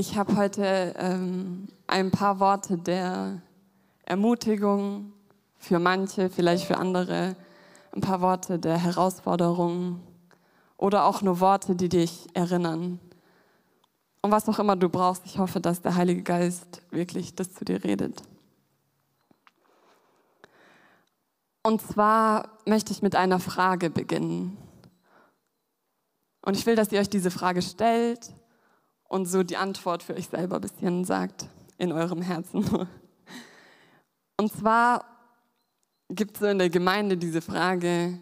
ich habe heute ähm, ein paar Worte der Ermutigung für manche, vielleicht für andere, ein paar Worte der Herausforderung oder auch nur Worte, die dich erinnern. Und was auch immer du brauchst, ich hoffe, dass der Heilige Geist wirklich das zu dir redet. Und zwar möchte ich mit einer Frage beginnen. Und ich will, dass ihr euch diese Frage stellt und so die Antwort für euch selber ein bisschen sagt in eurem Herzen. Und zwar gibt es in der Gemeinde diese Frage,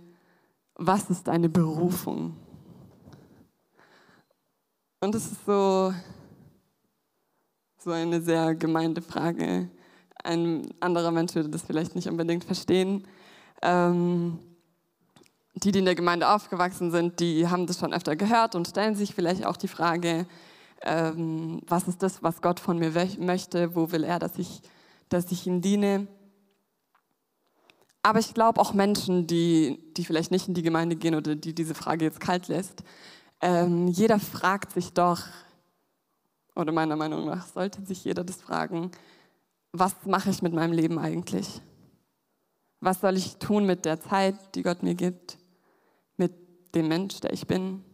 was ist deine Berufung? Und es ist so, so eine sehr gemeinte Frage. Ein anderer Mensch würde das vielleicht nicht unbedingt verstehen. Ähm, die, die in der Gemeinde aufgewachsen sind, die haben das schon öfter gehört und stellen sich vielleicht auch die Frage, ähm, was ist das, was Gott von mir möchte, wo will er, dass ich, dass ich ihm diene. Aber ich glaube auch Menschen, die, die vielleicht nicht in die Gemeinde gehen oder die diese Frage jetzt kalt lässt, ähm, jeder fragt sich doch, oder meiner Meinung nach sollte sich jeder das fragen, was mache ich mit meinem Leben eigentlich? Was soll ich tun mit der Zeit, die Gott mir gibt, mit dem Mensch, der ich bin?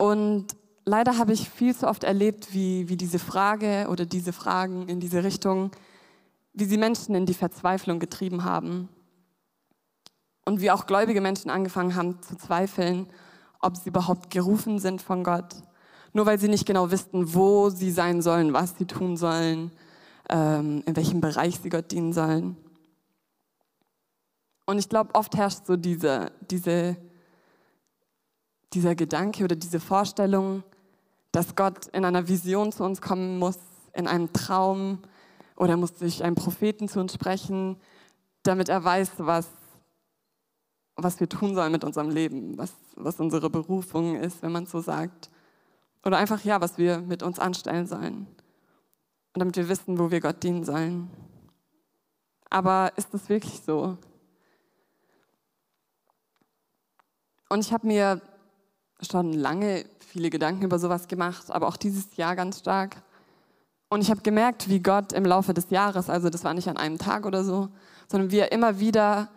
Und leider habe ich viel zu oft erlebt, wie, wie diese Frage oder diese Fragen in diese Richtung, wie sie Menschen in die Verzweiflung getrieben haben. Und wie auch gläubige Menschen angefangen haben zu zweifeln, ob sie überhaupt gerufen sind von Gott. Nur weil sie nicht genau wussten, wo sie sein sollen, was sie tun sollen, ähm, in welchem Bereich sie Gott dienen sollen. Und ich glaube, oft herrscht so diese, diese, dieser Gedanke oder diese Vorstellung, dass Gott in einer Vision zu uns kommen muss, in einem Traum oder muss durch einen Propheten zu uns sprechen, damit er weiß, was, was wir tun sollen mit unserem Leben, was, was unsere Berufung ist, wenn man so sagt. Oder einfach, ja, was wir mit uns anstellen sollen. Und damit wir wissen, wo wir Gott dienen sollen. Aber ist das wirklich so? Und ich habe mir schon lange viele Gedanken über sowas gemacht, aber auch dieses Jahr ganz stark. Und ich habe gemerkt, wie Gott im Laufe des Jahres, also das war nicht an einem Tag oder so, sondern wie er immer wieder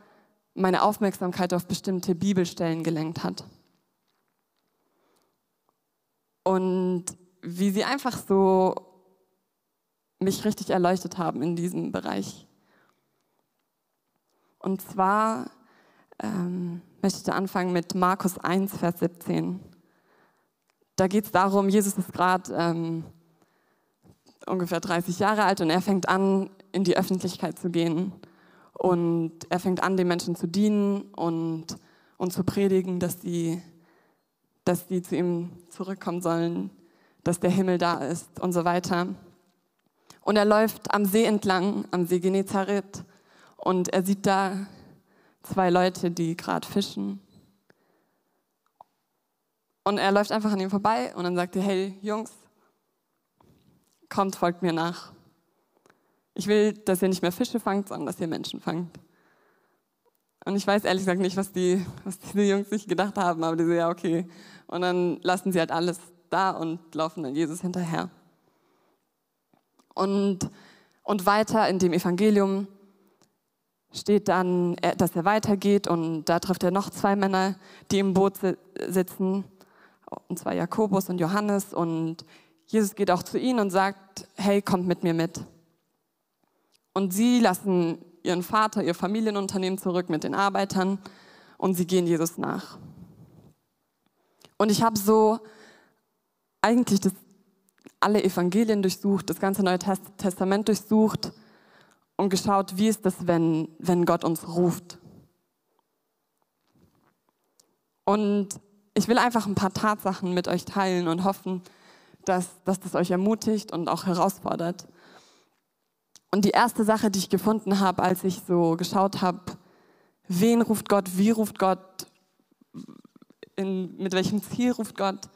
meine Aufmerksamkeit auf bestimmte Bibelstellen gelenkt hat. Und wie sie einfach so mich richtig erleuchtet haben in diesem Bereich. Und zwar ähm, möchte anfangen mit Markus 1, Vers 17. Da geht es darum, Jesus ist gerade ähm, ungefähr 30 Jahre alt und er fängt an, in die Öffentlichkeit zu gehen. Und er fängt an, den Menschen zu dienen und, und zu predigen, dass die, dass die zu ihm zurückkommen sollen, dass der Himmel da ist und so weiter. Und er läuft am See entlang, am See Genezareth, und er sieht da zwei Leute, die gerade fischen. Und er läuft einfach an ihm vorbei und dann sagt er, hey Jungs, kommt, folgt mir nach. Ich will, dass ihr nicht mehr Fische fangt, sondern dass ihr Menschen fangt. Und ich weiß ehrlich gesagt nicht, was, die, was diese Jungs sich gedacht haben, aber die so, ja, okay. Und dann lassen sie halt alles da und laufen dann Jesus hinterher. Und, und weiter in dem Evangelium steht dann, dass er weitergeht und da trifft er noch zwei Männer, die im Boot sitzen, und zwar Jakobus und Johannes. Und Jesus geht auch zu ihnen und sagt, hey, kommt mit mir mit. Und sie lassen ihren Vater, ihr Familienunternehmen zurück mit den Arbeitern und sie gehen Jesus nach. Und ich habe so eigentlich das alle Evangelien durchsucht, das ganze Neue Testament durchsucht und geschaut, wie ist das, wenn, wenn Gott uns ruft. Und ich will einfach ein paar Tatsachen mit euch teilen und hoffen, dass, dass das euch ermutigt und auch herausfordert. Und die erste Sache, die ich gefunden habe, als ich so geschaut habe, wen ruft Gott, wie ruft Gott, in, mit welchem Ziel ruft Gott,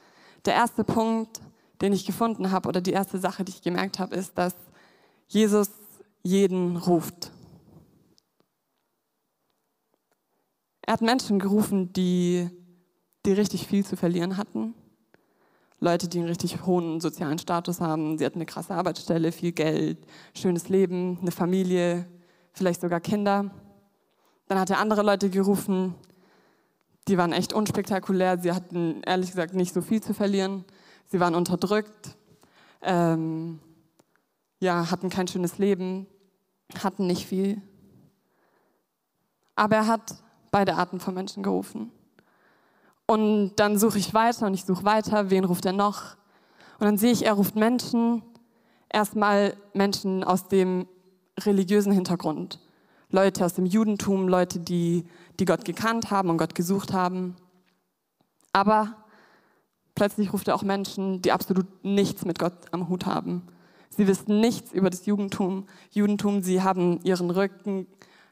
der erste Punkt den ich gefunden habe oder die erste Sache, die ich gemerkt habe, ist, dass Jesus jeden ruft. Er hat Menschen gerufen, die, die richtig viel zu verlieren hatten. Leute, die einen richtig hohen sozialen Status haben. Sie hatten eine krasse Arbeitsstelle, viel Geld, schönes Leben, eine Familie, vielleicht sogar Kinder. Dann hat er andere Leute gerufen, die waren echt unspektakulär. Sie hatten ehrlich gesagt nicht so viel zu verlieren. Sie waren unterdrückt, ähm, ja, hatten kein schönes Leben, hatten nicht viel. Aber er hat beide Arten von Menschen gerufen. Und dann suche ich weiter und ich suche weiter, wen ruft er noch? Und dann sehe ich, er ruft Menschen, erstmal Menschen aus dem religiösen Hintergrund. Leute aus dem Judentum, Leute, die, die Gott gekannt haben und Gott gesucht haben. Aber plötzlich ruft er auch Menschen, die absolut nichts mit Gott am Hut haben. Sie wissen nichts über das Judentum. Judentum, sie haben ihren Rücken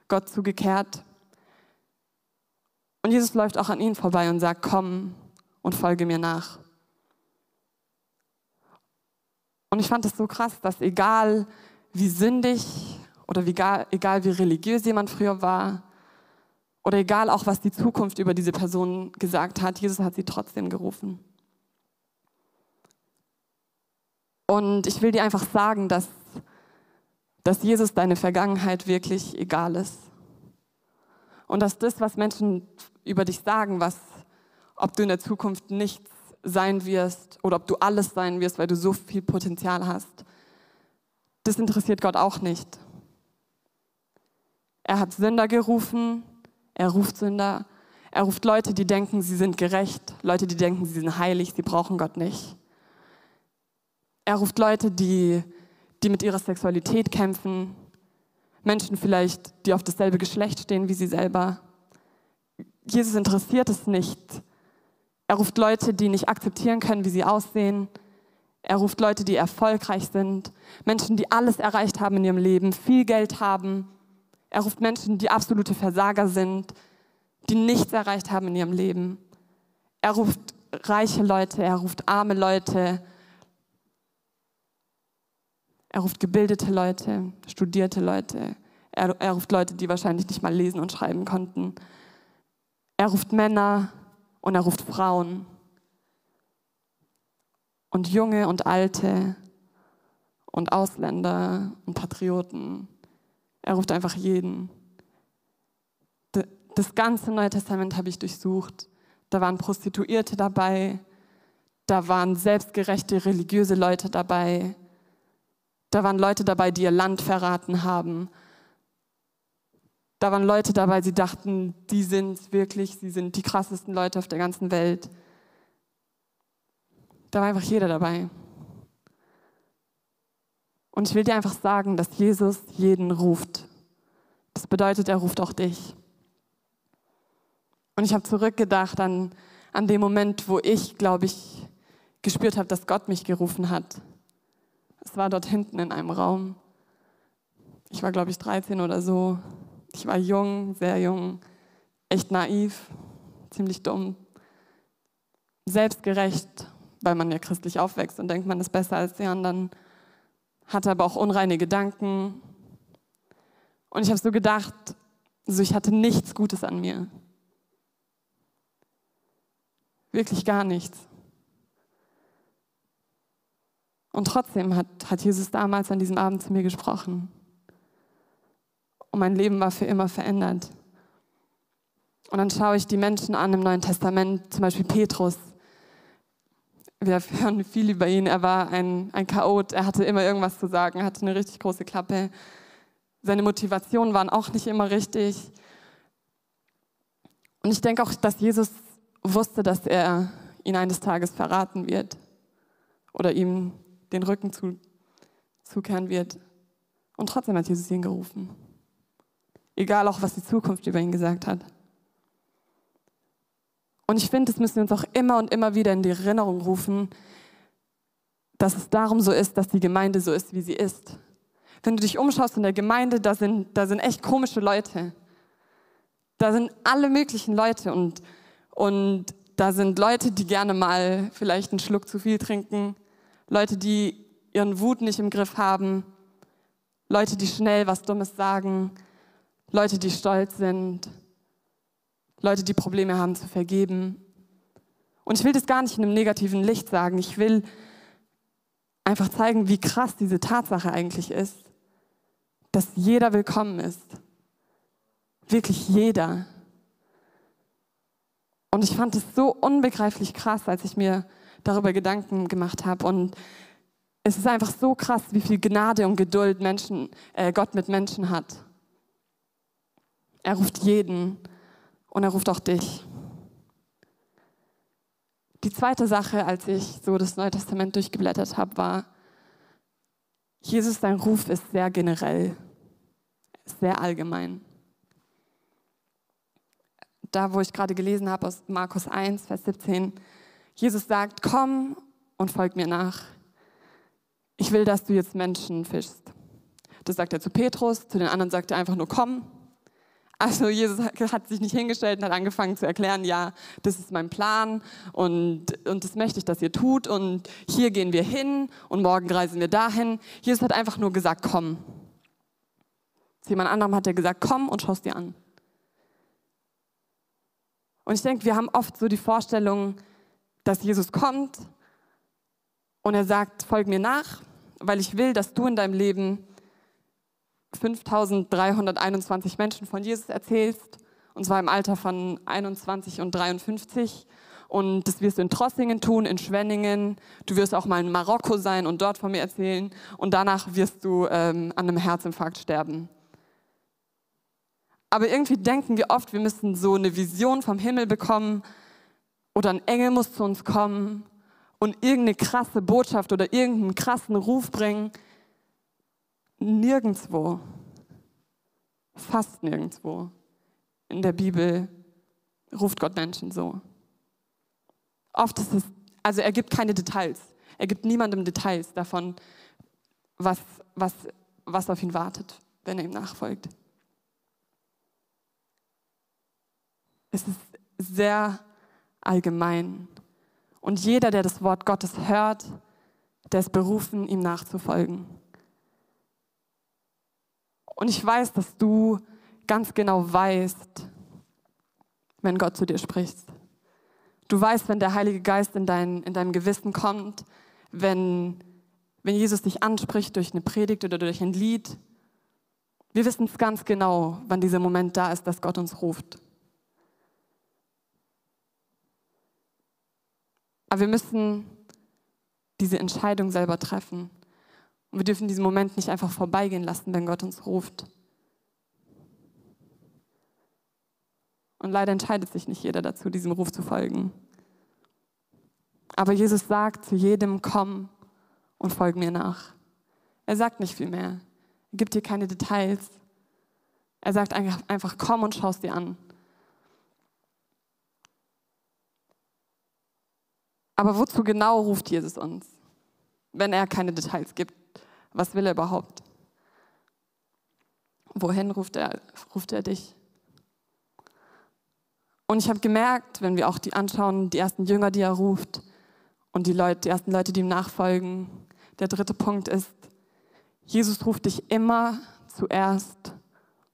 Gott zugekehrt. Und Jesus läuft auch an ihnen vorbei und sagt, komm und folge mir nach. Und ich fand es so krass, dass egal wie sündig oder egal, egal wie religiös jemand früher war oder egal auch was die Zukunft über diese Person gesagt hat, Jesus hat sie trotzdem gerufen. Und ich will dir einfach sagen, dass, dass Jesus deine Vergangenheit wirklich egal ist. Und dass das, was Menschen über dich sagen, was, ob du in der Zukunft nichts sein wirst oder ob du alles sein wirst, weil du so viel Potenzial hast, das interessiert Gott auch nicht. Er hat Sünder gerufen, er ruft Sünder, er ruft Leute, die denken, sie sind gerecht, Leute, die denken, sie sind heilig, sie brauchen Gott nicht. Er ruft Leute, die, die mit ihrer Sexualität kämpfen, Menschen vielleicht, die auf dasselbe Geschlecht stehen wie sie selber. Jesus interessiert es nicht. Er ruft Leute, die nicht akzeptieren können, wie sie aussehen. Er ruft Leute, die erfolgreich sind, Menschen, die alles erreicht haben in ihrem Leben, viel Geld haben, er ruft Menschen, die absolute Versager sind, die nichts erreicht haben in ihrem Leben. Er ruft reiche Leute, er ruft arme Leute, er ruft gebildete Leute, studierte Leute, er, er ruft Leute, die wahrscheinlich nicht mal lesen und schreiben konnten. Er ruft Männer und er ruft Frauen und Junge und Alte und Ausländer und Patrioten er ruft einfach jeden. Das ganze Neue Testament habe ich durchsucht. Da waren Prostituierte dabei, da waren selbstgerechte religiöse Leute dabei, da waren Leute dabei, die ihr Land verraten haben. Da waren Leute dabei, sie dachten, die sind wirklich, sie sind die krassesten Leute auf der ganzen Welt. Da war einfach jeder dabei. Und ich will dir einfach sagen, dass Jesus jeden ruft. Das bedeutet, er ruft auch dich. Und ich habe zurückgedacht an, an den Moment, wo ich, glaube ich, gespürt habe, dass Gott mich gerufen hat. Es war dort hinten in einem Raum. Ich war, glaube ich, 13 oder so. Ich war jung, sehr jung, echt naiv, ziemlich dumm, selbstgerecht, weil man ja christlich aufwächst und denkt, man ist besser als die anderen hatte aber auch unreine Gedanken. Und ich habe so gedacht, so ich hatte nichts Gutes an mir. Wirklich gar nichts. Und trotzdem hat, hat Jesus damals an diesem Abend zu mir gesprochen. Und mein Leben war für immer verändert. Und dann schaue ich die Menschen an im Neuen Testament, zum Beispiel Petrus, wir hören viel über ihn. Er war ein, ein Chaot, er hatte immer irgendwas zu sagen, hatte eine richtig große Klappe. Seine Motivationen waren auch nicht immer richtig. Und ich denke auch, dass Jesus wusste, dass er ihn eines Tages verraten wird oder ihm den Rücken zu, zukehren wird. Und trotzdem hat Jesus ihn gerufen. Egal auch, was die Zukunft über ihn gesagt hat. Und ich finde, das müssen wir uns auch immer und immer wieder in die Erinnerung rufen, dass es darum so ist, dass die Gemeinde so ist, wie sie ist. Wenn du dich umschaust in der Gemeinde, da sind, da sind echt komische Leute. Da sind alle möglichen Leute und, und da sind Leute, die gerne mal vielleicht einen Schluck zu viel trinken, Leute, die ihren Wut nicht im Griff haben, Leute, die schnell was Dummes sagen, Leute, die stolz sind, Leute, die Probleme haben zu vergeben. Und ich will das gar nicht in einem negativen Licht sagen. Ich will einfach zeigen, wie krass diese Tatsache eigentlich ist, dass jeder willkommen ist. Wirklich jeder. Und ich fand es so unbegreiflich krass, als ich mir darüber Gedanken gemacht habe. Und es ist einfach so krass, wie viel Gnade und Geduld Menschen, äh, Gott mit Menschen hat. Er ruft jeden und er ruft auch dich. Die zweite Sache, als ich so das Neue Testament durchgeblättert habe, war, Jesus, sein Ruf ist sehr generell, sehr allgemein. Da, wo ich gerade gelesen habe aus Markus 1, Vers 17, Jesus sagt, komm und folg mir nach. Ich will, dass du jetzt Menschen fischst. Das sagt er zu Petrus, zu den anderen sagt er einfach nur, komm. Also Jesus hat sich nicht hingestellt und hat angefangen zu erklären, ja, das ist mein Plan und, und das möchte ich, dass ihr tut und hier gehen wir hin und morgen reisen wir dahin. Jesus hat einfach nur gesagt, komm. Zu jemand anderem hat er gesagt, komm und schau es dir an. Und ich denke, wir haben oft so die Vorstellung, dass Jesus kommt und er sagt, folg mir nach, weil ich will, dass du in deinem Leben 5321 Menschen von Jesus erzählst, und zwar im Alter von 21 und 53. Und das wirst du in Trossingen tun, in Schwenningen. Du wirst auch mal in Marokko sein und dort von mir erzählen. Und danach wirst du ähm, an einem Herzinfarkt sterben. Aber irgendwie denken wir oft, wir müssen so eine Vision vom Himmel bekommen oder ein Engel muss zu uns kommen und irgendeine krasse Botschaft oder irgendeinen krassen Ruf bringen. Nirgendwo, fast nirgendwo in der Bibel ruft Gott Menschen so. Oft ist es, also er gibt keine Details. Er gibt niemandem Details davon, was, was, was auf ihn wartet, wenn er ihm nachfolgt. Es ist sehr allgemein. Und jeder, der das Wort Gottes hört, der ist berufen, ihm nachzufolgen. Und ich weiß, dass du ganz genau weißt, wenn Gott zu dir spricht. Du weißt, wenn der Heilige Geist in, dein, in deinem Gewissen kommt, wenn, wenn Jesus dich anspricht durch eine Predigt oder durch ein Lied. Wir wissen es ganz genau, wann dieser Moment da ist, dass Gott uns ruft. Aber wir müssen diese Entscheidung selber treffen. Und wir dürfen diesen Moment nicht einfach vorbeigehen lassen, wenn Gott uns ruft. Und leider entscheidet sich nicht jeder dazu, diesem Ruf zu folgen. Aber Jesus sagt zu jedem, komm und folg mir nach. Er sagt nicht viel mehr. Er gibt dir keine Details. Er sagt einfach, komm und schau es dir an. Aber wozu genau ruft Jesus uns, wenn er keine Details gibt? Was will er überhaupt? Wohin ruft er, ruft er dich? Und ich habe gemerkt, wenn wir auch die anschauen, die ersten Jünger, die er ruft und die, Leute, die ersten Leute, die ihm nachfolgen, der dritte Punkt ist, Jesus ruft dich immer zuerst,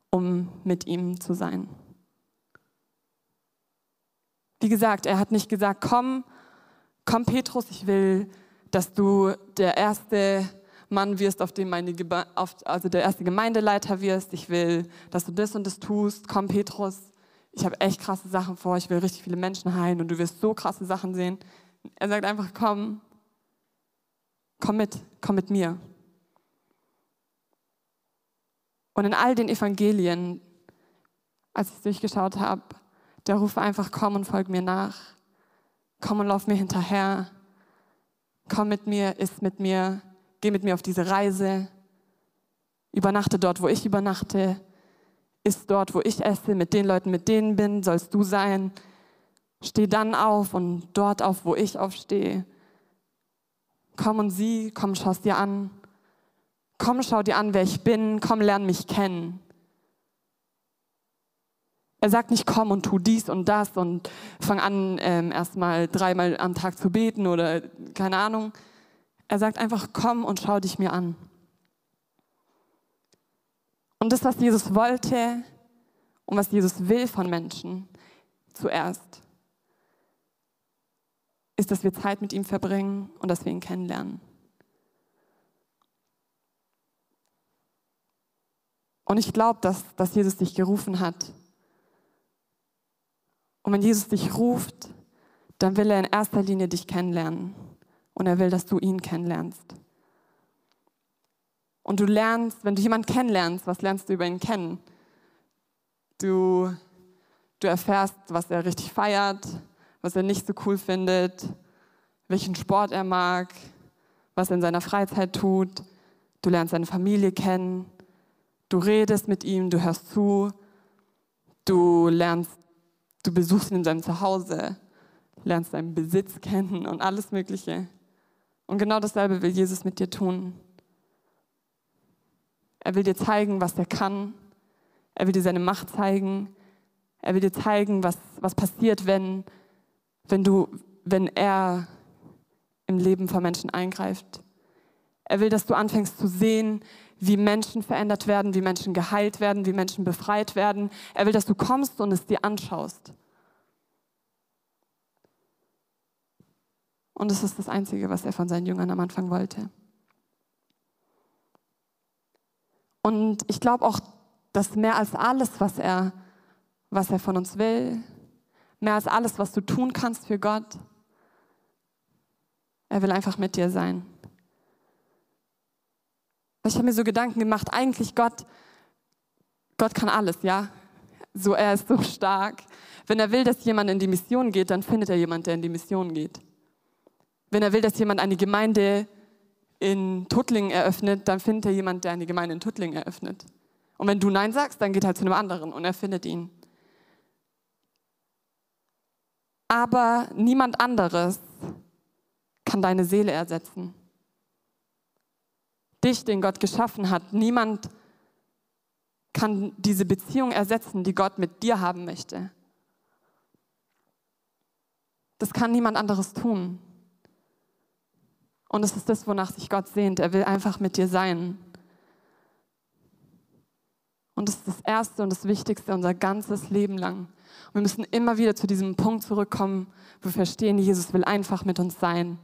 um mit ihm zu sein. Wie gesagt, er hat nicht gesagt, komm, komm Petrus, ich will, dass du der erste Mann wirst, auf dem meine, also der erste Gemeindeleiter wirst. Ich will, dass du das und das tust. Komm, Petrus, ich habe echt krasse Sachen vor. Ich will richtig viele Menschen heilen und du wirst so krasse Sachen sehen. Er sagt einfach, komm, komm mit, komm mit mir. Und in all den Evangelien, als ich es durchgeschaut habe, der ruft einfach, komm und folg mir nach. Komm und lauf mir hinterher. Komm mit mir, iss mit mir, Geh mit mir auf diese Reise. Übernachte dort, wo ich übernachte. Iss dort, wo ich esse, mit den Leuten, mit denen bin, sollst du sein. Steh dann auf und dort auf, wo ich aufstehe. Komm und sieh, komm, schau es dir an. Komm, schau dir an, wer ich bin. Komm, lern mich kennen. Er sagt nicht, komm und tu dies und das und fang an, ähm, erstmal dreimal am Tag zu beten oder keine Ahnung. Er sagt einfach, komm und schau dich mir an. Und das, was Jesus wollte und was Jesus will von Menschen, zuerst. ist, dass wir Zeit mit ihm verbringen und dass wir ihn kennenlernen. Und ich glaube, dass, dass Jesus dich gerufen hat. Und wenn Jesus dich ruft, dann will er in erster Linie dich kennenlernen. Und er will, dass du ihn kennenlernst. Und du lernst, wenn du jemanden kennenlernst, was lernst du über ihn kennen? Du, du erfährst, was er richtig feiert, was er nicht so cool findet, welchen Sport er mag, was er in seiner Freizeit tut. Du lernst seine Familie kennen. Du redest mit ihm, du hörst zu. Du lernst, du besuchst ihn in seinem Zuhause, lernst seinen Besitz kennen und alles Mögliche. Und genau dasselbe will Jesus mit dir tun. Er will dir zeigen, was er kann. Er will dir seine Macht zeigen. Er will dir zeigen, was, was passiert, wenn, wenn, du, wenn er im Leben von Menschen eingreift. Er will, dass du anfängst zu sehen, wie Menschen verändert werden, wie Menschen geheilt werden, wie Menschen befreit werden. Er will, dass du kommst und es dir anschaust. Und es ist das Einzige, was er von seinen Jüngern am Anfang wollte. Und ich glaube auch, dass mehr als alles, was er, was er von uns will, mehr als alles, was du tun kannst für Gott, er will einfach mit dir sein. Ich habe mir so Gedanken gemacht, eigentlich Gott, Gott kann alles, ja. So, er ist so stark. Wenn er will, dass jemand in die Mission geht, dann findet er jemand, der in die Mission geht. Wenn er will, dass jemand eine Gemeinde in Tuttlingen eröffnet, dann findet er jemand, der eine Gemeinde in Tuttlingen eröffnet. Und wenn du Nein sagst, dann geht er zu einem anderen und er findet ihn. Aber niemand anderes kann deine Seele ersetzen. Dich, den Gott geschaffen hat, niemand kann diese Beziehung ersetzen, die Gott mit dir haben möchte. Das kann niemand anderes tun. Und es ist das, wonach sich Gott sehnt. Er will einfach mit dir sein. Und das ist das Erste und das Wichtigste unser ganzes Leben lang. Und wir müssen immer wieder zu diesem Punkt zurückkommen, wo wir verstehen, Jesus will einfach mit uns sein.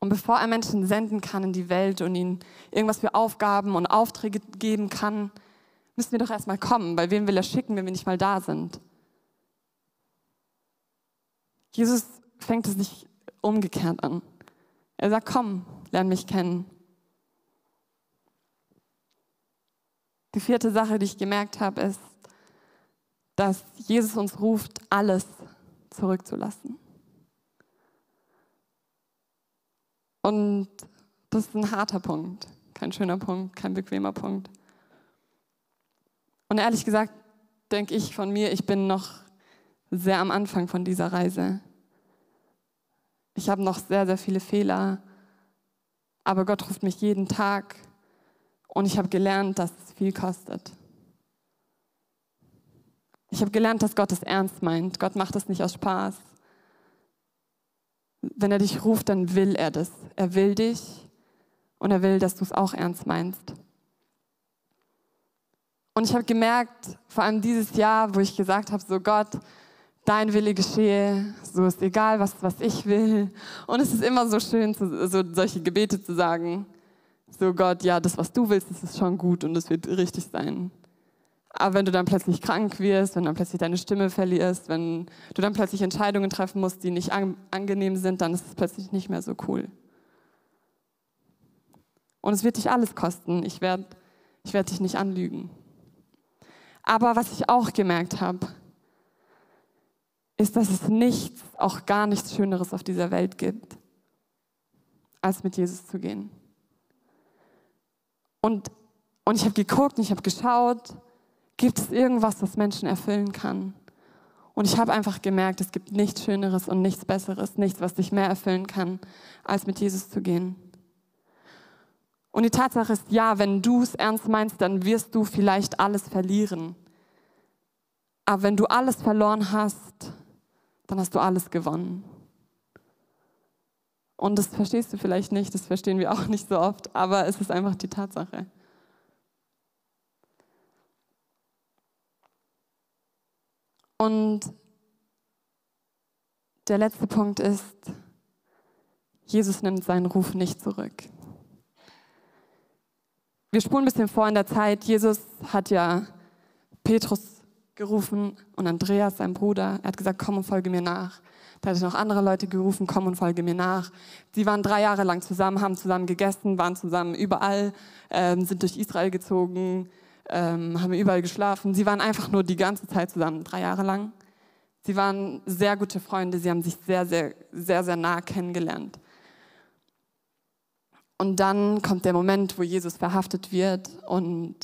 Und bevor er Menschen senden kann in die Welt und ihnen irgendwas für Aufgaben und Aufträge geben kann, müssen wir doch erstmal kommen, weil wen will er schicken, wenn wir nicht mal da sind? Jesus fängt es nicht umgekehrt an. Er sagt, komm, lern mich kennen. Die vierte Sache, die ich gemerkt habe, ist, dass Jesus uns ruft, alles zurückzulassen. Und das ist ein harter Punkt, kein schöner Punkt, kein bequemer Punkt. Und ehrlich gesagt denke ich von mir, ich bin noch sehr am Anfang von dieser Reise. Ich habe noch sehr, sehr viele Fehler, aber Gott ruft mich jeden Tag und ich habe gelernt, dass es viel kostet. Ich habe gelernt, dass Gott es ernst meint. Gott macht es nicht aus Spaß. Wenn er dich ruft, dann will er das. Er will dich und er will, dass du es auch ernst meinst. Und ich habe gemerkt, vor allem dieses Jahr, wo ich gesagt habe, so Gott, dein Wille geschehe, so ist egal, was, was ich will. Und es ist immer so schön, so, solche Gebete zu sagen. So Gott, ja, das, was du willst, das ist schon gut und es wird richtig sein. Aber wenn du dann plötzlich krank wirst, wenn du dann plötzlich deine Stimme verlierst, wenn du dann plötzlich Entscheidungen treffen musst, die nicht an, angenehm sind, dann ist es plötzlich nicht mehr so cool. Und es wird dich alles kosten. Ich werde ich werd dich nicht anlügen. Aber was ich auch gemerkt habe, ist, dass es nichts, auch gar nichts Schöneres auf dieser Welt gibt, als mit Jesus zu gehen. Und, und ich habe geguckt und ich habe geschaut, gibt es irgendwas, was Menschen erfüllen kann? Und ich habe einfach gemerkt, es gibt nichts Schöneres und nichts Besseres, nichts, was dich mehr erfüllen kann, als mit Jesus zu gehen. Und die Tatsache ist, ja, wenn du es ernst meinst, dann wirst du vielleicht alles verlieren. Aber wenn du alles verloren hast, dann hast du alles gewonnen. Und das verstehst du vielleicht nicht, das verstehen wir auch nicht so oft, aber es ist einfach die Tatsache. Und der letzte Punkt ist, Jesus nimmt seinen Ruf nicht zurück. Wir spulen ein bisschen vor in der Zeit. Jesus hat ja Petrus gerufen und Andreas, sein Bruder. Er hat gesagt, komm und folge mir nach. Da hat er noch andere Leute gerufen, komm und folge mir nach. Sie waren drei Jahre lang zusammen, haben zusammen gegessen, waren zusammen überall, ähm, sind durch Israel gezogen, ähm, haben überall geschlafen. Sie waren einfach nur die ganze Zeit zusammen, drei Jahre lang. Sie waren sehr gute Freunde, sie haben sich sehr, sehr, sehr, sehr nah kennengelernt. Und dann kommt der Moment, wo Jesus verhaftet wird und,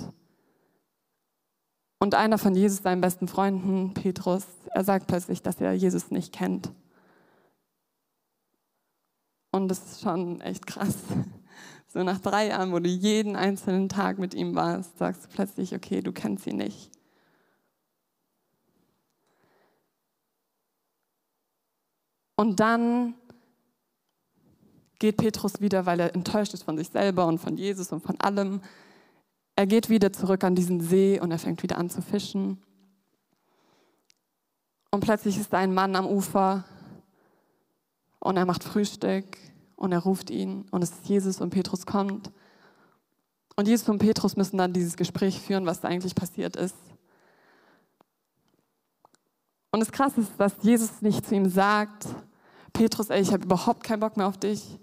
und einer von Jesus, seinen besten Freunden, Petrus, er sagt plötzlich, dass er Jesus nicht kennt. Und das ist schon echt krass. So nach drei Jahren, wo du jeden einzelnen Tag mit ihm warst, sagst du plötzlich, okay, du kennst ihn nicht. Und dann geht Petrus wieder, weil er enttäuscht ist von sich selber und von Jesus und von allem. Er geht wieder zurück an diesen See und er fängt wieder an zu fischen. Und plötzlich ist da ein Mann am Ufer und er macht Frühstück und er ruft ihn und es ist Jesus und Petrus kommt. Und Jesus und Petrus müssen dann dieses Gespräch führen, was da eigentlich passiert ist. Und das Krasse ist, dass Jesus nicht zu ihm sagt, Petrus, ey, ich habe überhaupt keinen Bock mehr auf dich.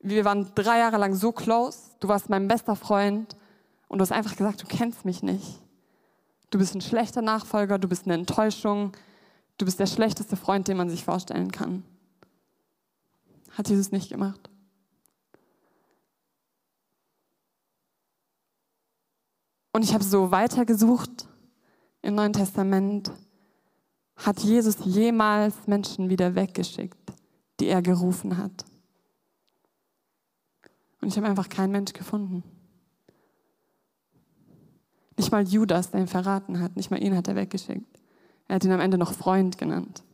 Wir waren drei Jahre lang so close, du warst mein bester Freund und du hast einfach gesagt, du kennst mich nicht. Du bist ein schlechter Nachfolger, du bist eine Enttäuschung, du bist der schlechteste Freund, den man sich vorstellen kann. Hat Jesus nicht gemacht. Und ich habe so weitergesucht im Neuen Testament. Hat Jesus jemals Menschen wieder weggeschickt, die er gerufen hat? Und ich habe einfach keinen Mensch gefunden. Nicht mal Judas, der ihn verraten hat, nicht mal ihn hat er weggeschickt. Er hat ihn am Ende noch Freund genannt.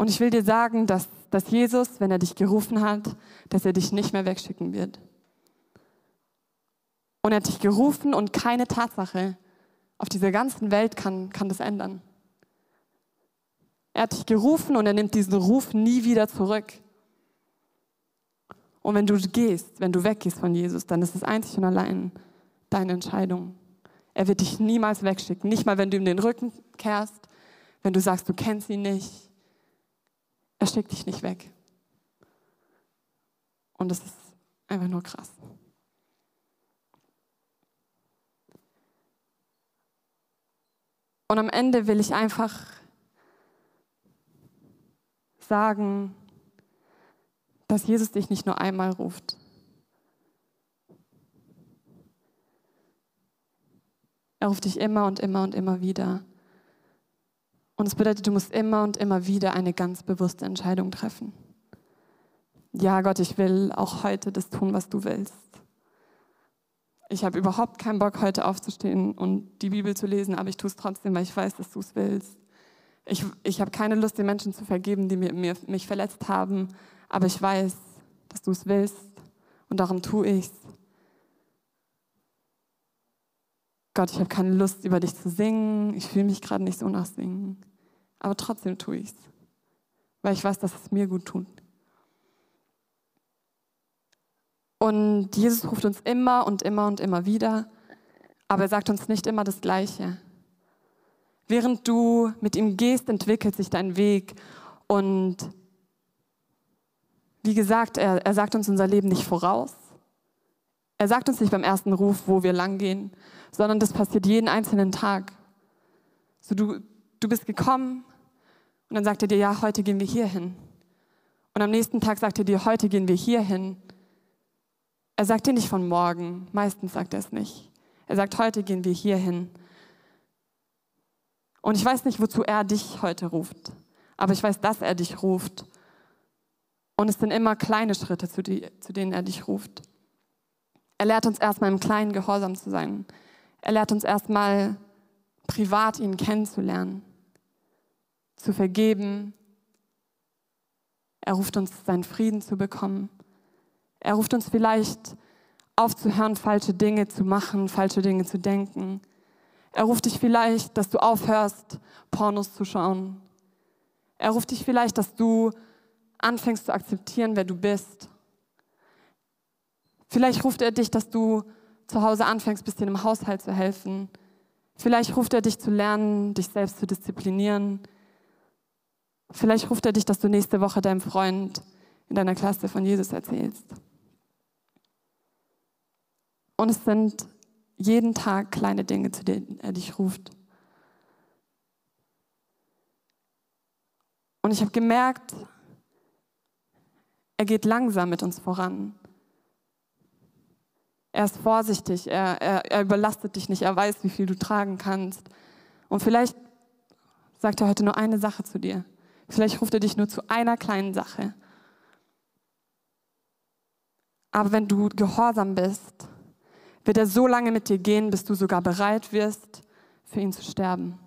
Und ich will dir sagen, dass, dass Jesus, wenn er dich gerufen hat, dass er dich nicht mehr wegschicken wird. Und er hat dich gerufen und keine Tatsache auf dieser ganzen Welt kann, kann das ändern. Er hat dich gerufen und er nimmt diesen Ruf nie wieder zurück. Und wenn du gehst, wenn du weggehst von Jesus, dann ist es einzig und allein deine Entscheidung. Er wird dich niemals wegschicken, nicht mal wenn du ihm den Rücken kehrst, wenn du sagst, du kennst ihn nicht, er schickt dich nicht weg. Und das ist einfach nur krass. Und am Ende will ich einfach sagen, dass Jesus dich nicht nur einmal ruft. Er ruft dich immer und immer und immer wieder. Und es bedeutet, du musst immer und immer wieder eine ganz bewusste Entscheidung treffen. Ja, Gott, ich will auch heute das tun, was du willst. Ich habe überhaupt keinen Bock, heute aufzustehen und die Bibel zu lesen, aber ich tue es trotzdem, weil ich weiß, dass du es willst. Ich, ich habe keine Lust, den Menschen zu vergeben, die mir, mir, mich verletzt haben, aber ich weiß, dass du es willst und darum tue ich es. Gott, ich habe keine Lust, über dich zu singen. Ich fühle mich gerade nicht so nach Singen aber trotzdem tue ich es, weil ich weiß, dass es mir gut tut. Und Jesus ruft uns immer und immer und immer wieder, aber er sagt uns nicht immer das Gleiche. Während du mit ihm gehst, entwickelt sich dein Weg und wie gesagt, er, er sagt uns unser Leben nicht voraus. Er sagt uns nicht beim ersten Ruf, wo wir langgehen, sondern das passiert jeden einzelnen Tag. So, du, du bist gekommen, und dann sagt er dir, ja, heute gehen wir hier hin. Und am nächsten Tag sagt er dir, heute gehen wir hier hin. Er sagt dir nicht von morgen, meistens sagt er es nicht. Er sagt, heute gehen wir hier hin. Und ich weiß nicht, wozu er dich heute ruft, aber ich weiß, dass er dich ruft. Und es sind immer kleine Schritte, zu, die, zu denen er dich ruft. Er lehrt uns erstmal im kleinen Gehorsam zu sein. Er lehrt uns erstmal privat ihn kennenzulernen zu vergeben. Er ruft uns, seinen Frieden zu bekommen. Er ruft uns vielleicht aufzuhören, falsche Dinge zu machen, falsche Dinge zu denken. Er ruft dich vielleicht, dass du aufhörst, Pornos zu schauen. Er ruft dich vielleicht, dass du anfängst zu akzeptieren, wer du bist. Vielleicht ruft er dich, dass du zu Hause anfängst, bisschen im Haushalt zu helfen. Vielleicht ruft er dich zu lernen, dich selbst zu disziplinieren. Vielleicht ruft er dich, dass du nächste Woche deinem Freund in deiner Klasse von Jesus erzählst. Und es sind jeden Tag kleine Dinge, zu denen er dich ruft. Und ich habe gemerkt, er geht langsam mit uns voran. Er ist vorsichtig, er, er, er überlastet dich nicht, er weiß, wie viel du tragen kannst. Und vielleicht sagt er heute nur eine Sache zu dir. Vielleicht ruft er dich nur zu einer kleinen Sache. Aber wenn du gehorsam bist, wird er so lange mit dir gehen, bis du sogar bereit wirst, für ihn zu sterben.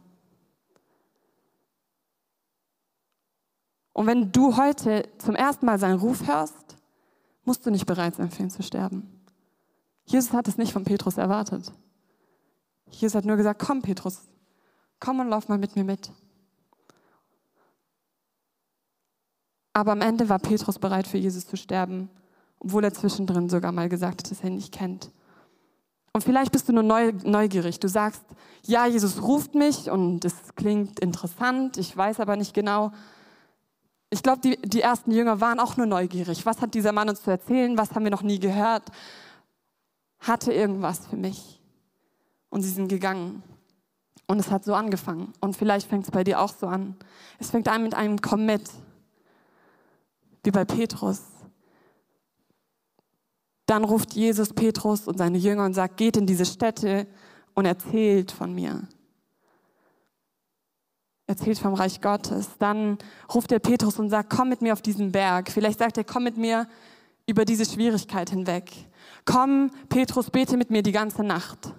Und wenn du heute zum ersten Mal seinen Ruf hörst, musst du nicht bereit sein, für ihn zu sterben. Jesus hat es nicht von Petrus erwartet. Jesus hat nur gesagt, komm Petrus, komm und lauf mal mit mir mit. Aber am Ende war Petrus bereit, für Jesus zu sterben, obwohl er zwischendrin sogar mal gesagt hat, dass er ihn nicht kennt. Und vielleicht bist du nur neugierig. Du sagst, ja, Jesus ruft mich und es klingt interessant, ich weiß aber nicht genau. Ich glaube, die, die ersten Jünger waren auch nur neugierig. Was hat dieser Mann uns zu erzählen? Was haben wir noch nie gehört? Hatte irgendwas für mich. Und sie sind gegangen. Und es hat so angefangen. Und vielleicht fängt es bei dir auch so an. Es fängt an mit einem Komm mit. Wie bei Petrus. Dann ruft Jesus Petrus und seine Jünger und sagt, geht in diese Städte und erzählt von mir. Erzählt vom Reich Gottes. Dann ruft er Petrus und sagt, komm mit mir auf diesen Berg. Vielleicht sagt er, komm mit mir über diese Schwierigkeit hinweg. Komm, Petrus, bete mit mir die ganze Nacht.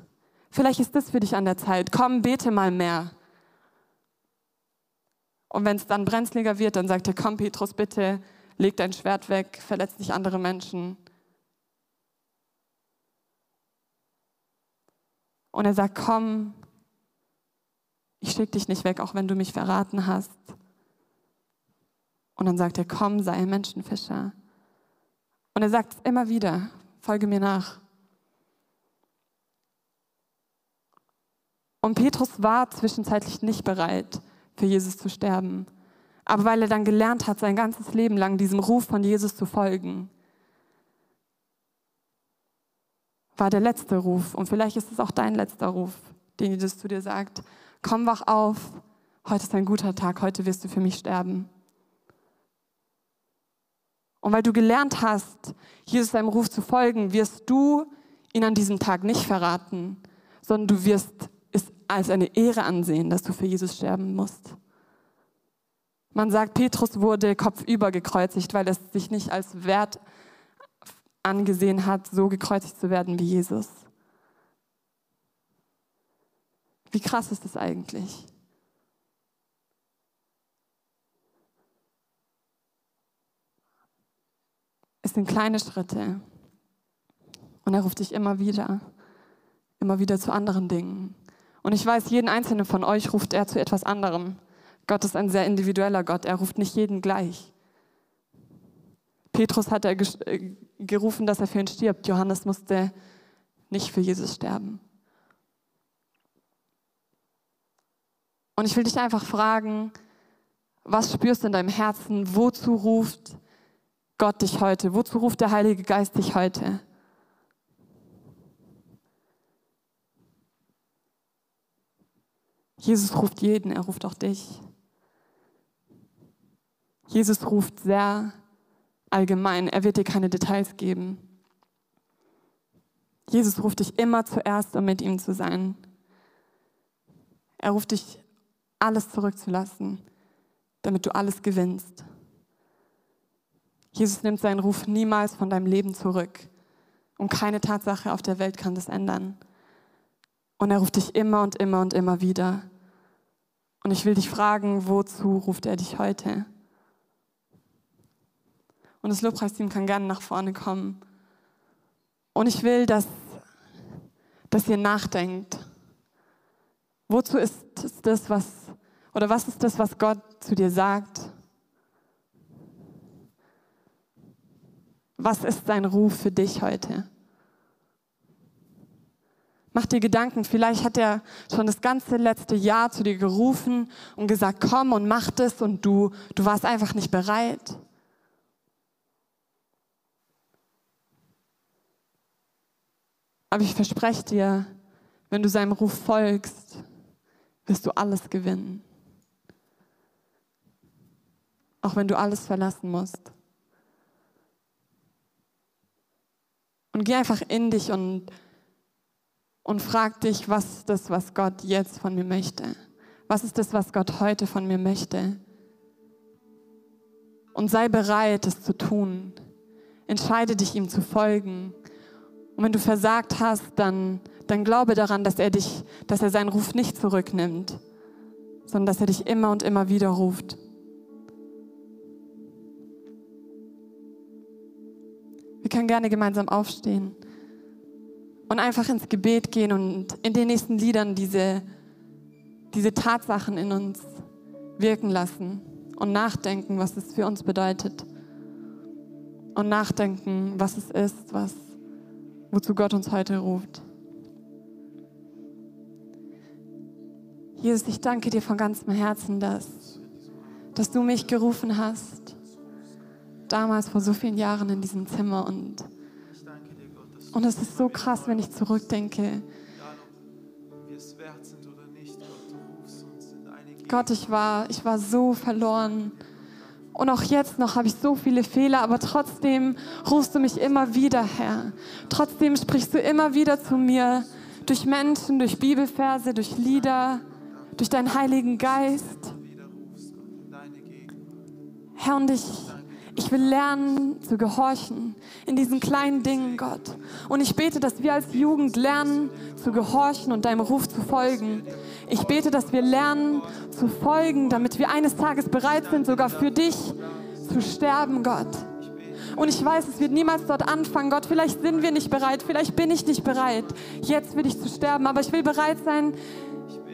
Vielleicht ist das für dich an der Zeit. Komm, bete mal mehr. Und wenn es dann brenzliger wird, dann sagt er, komm, Petrus, bitte, leg dein Schwert weg, verletz nicht andere Menschen. Und er sagt, komm, ich schicke dich nicht weg, auch wenn du mich verraten hast. Und dann sagt er, komm, sei ein Menschenfischer. Und er sagt es immer wieder, folge mir nach. Und Petrus war zwischenzeitlich nicht bereit, für Jesus zu sterben. Aber weil er dann gelernt hat, sein ganzes Leben lang diesem Ruf von Jesus zu folgen, war der letzte Ruf. Und vielleicht ist es auch dein letzter Ruf, den Jesus zu dir sagt. Komm, wach auf. Heute ist ein guter Tag. Heute wirst du für mich sterben. Und weil du gelernt hast, Jesus seinem Ruf zu folgen, wirst du ihn an diesem Tag nicht verraten, sondern du wirst es als eine Ehre ansehen, dass du für Jesus sterben musst. Man sagt, Petrus wurde kopfüber gekreuzigt, weil es sich nicht als wert angesehen hat, so gekreuzigt zu werden wie Jesus. Wie krass ist das eigentlich? Sind kleine Schritte. Und er ruft dich immer wieder, immer wieder zu anderen Dingen. Und ich weiß, jeden einzelnen von euch ruft er zu etwas anderem. Gott ist ein sehr individueller Gott. Er ruft nicht jeden gleich. Petrus hat er äh, gerufen, dass er für ihn stirbt. Johannes musste nicht für Jesus sterben. Und ich will dich einfach fragen, was spürst du in deinem Herzen? Wozu ruft Gott dich heute? Wozu ruft der Heilige Geist dich heute? Jesus ruft jeden, er ruft auch dich. Jesus ruft sehr allgemein. Er wird dir keine Details geben. Jesus ruft dich immer zuerst, um mit ihm zu sein. Er ruft dich, alles zurückzulassen, damit du alles gewinnst. Jesus nimmt seinen Ruf niemals von deinem Leben zurück. Und keine Tatsache auf der Welt kann das ändern. Und er ruft dich immer und immer und immer wieder. Und ich will dich fragen, wozu ruft er dich heute? Und das Lobpreisteam kann gerne nach vorne kommen. Und ich will, dass, dass ihr nachdenkt. Wozu ist das, was Oder was ist das, was Gott zu dir sagt? Was ist sein Ruf für dich heute? Mach dir Gedanken, vielleicht hat er schon das ganze letzte Jahr zu dir gerufen und gesagt, komm und mach das und du, du warst einfach nicht bereit. Aber ich verspreche dir, wenn du seinem Ruf folgst, wirst du alles gewinnen. Auch wenn du alles verlassen musst. Und geh einfach in dich und, und frag dich, was ist das, was Gott jetzt von mir möchte? Was ist das, was Gott heute von mir möchte? Und sei bereit, es zu tun. Entscheide dich, ihm zu folgen. Und wenn du versagt hast, dann, dann glaube daran, dass er dich, dass er seinen Ruf nicht zurücknimmt, sondern dass er dich immer und immer wieder ruft. Können gerne gemeinsam aufstehen und einfach ins Gebet gehen und in den nächsten Liedern diese, diese Tatsachen in uns wirken lassen und nachdenken, was es für uns bedeutet. Und nachdenken, was es ist, was wozu Gott uns heute ruft. Jesus, ich danke dir von ganzem Herzen, dass, dass du mich gerufen hast, damals vor so vielen Jahren in diesem Zimmer. Und, und es ist so krass, wenn ich zurückdenke. Gott, ich war, ich war so verloren. Und auch jetzt noch habe ich so viele Fehler, aber trotzdem rufst du mich immer wieder, Herr. Trotzdem sprichst du immer wieder zu mir durch Menschen, durch Bibelverse, durch Lieder, durch deinen Heiligen Geist. Herr, und ich, ich will lernen zu gehorchen in diesen kleinen Dingen, Gott. Und ich bete, dass wir als Jugend lernen zu gehorchen und deinem Ruf zu folgen. Ich bete, dass wir lernen zu folgen, damit wir eines Tages bereit sind, sogar für dich zu sterben, Gott. Und ich weiß, es wird niemals dort anfangen. Gott, vielleicht sind wir nicht bereit, vielleicht bin ich nicht bereit, jetzt für dich zu sterben, aber ich will bereit sein,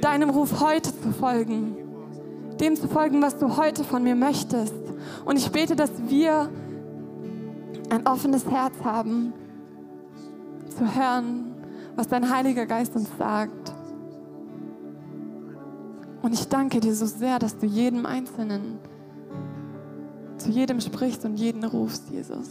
deinem Ruf heute zu folgen. Dem zu folgen, was du heute von mir möchtest. Und ich bete, dass wir ein offenes Herz haben, zu hören, was dein Heiliger Geist uns sagt. Und ich danke dir so sehr, dass du jedem Einzelnen zu jedem sprichst und jeden rufst, Jesus.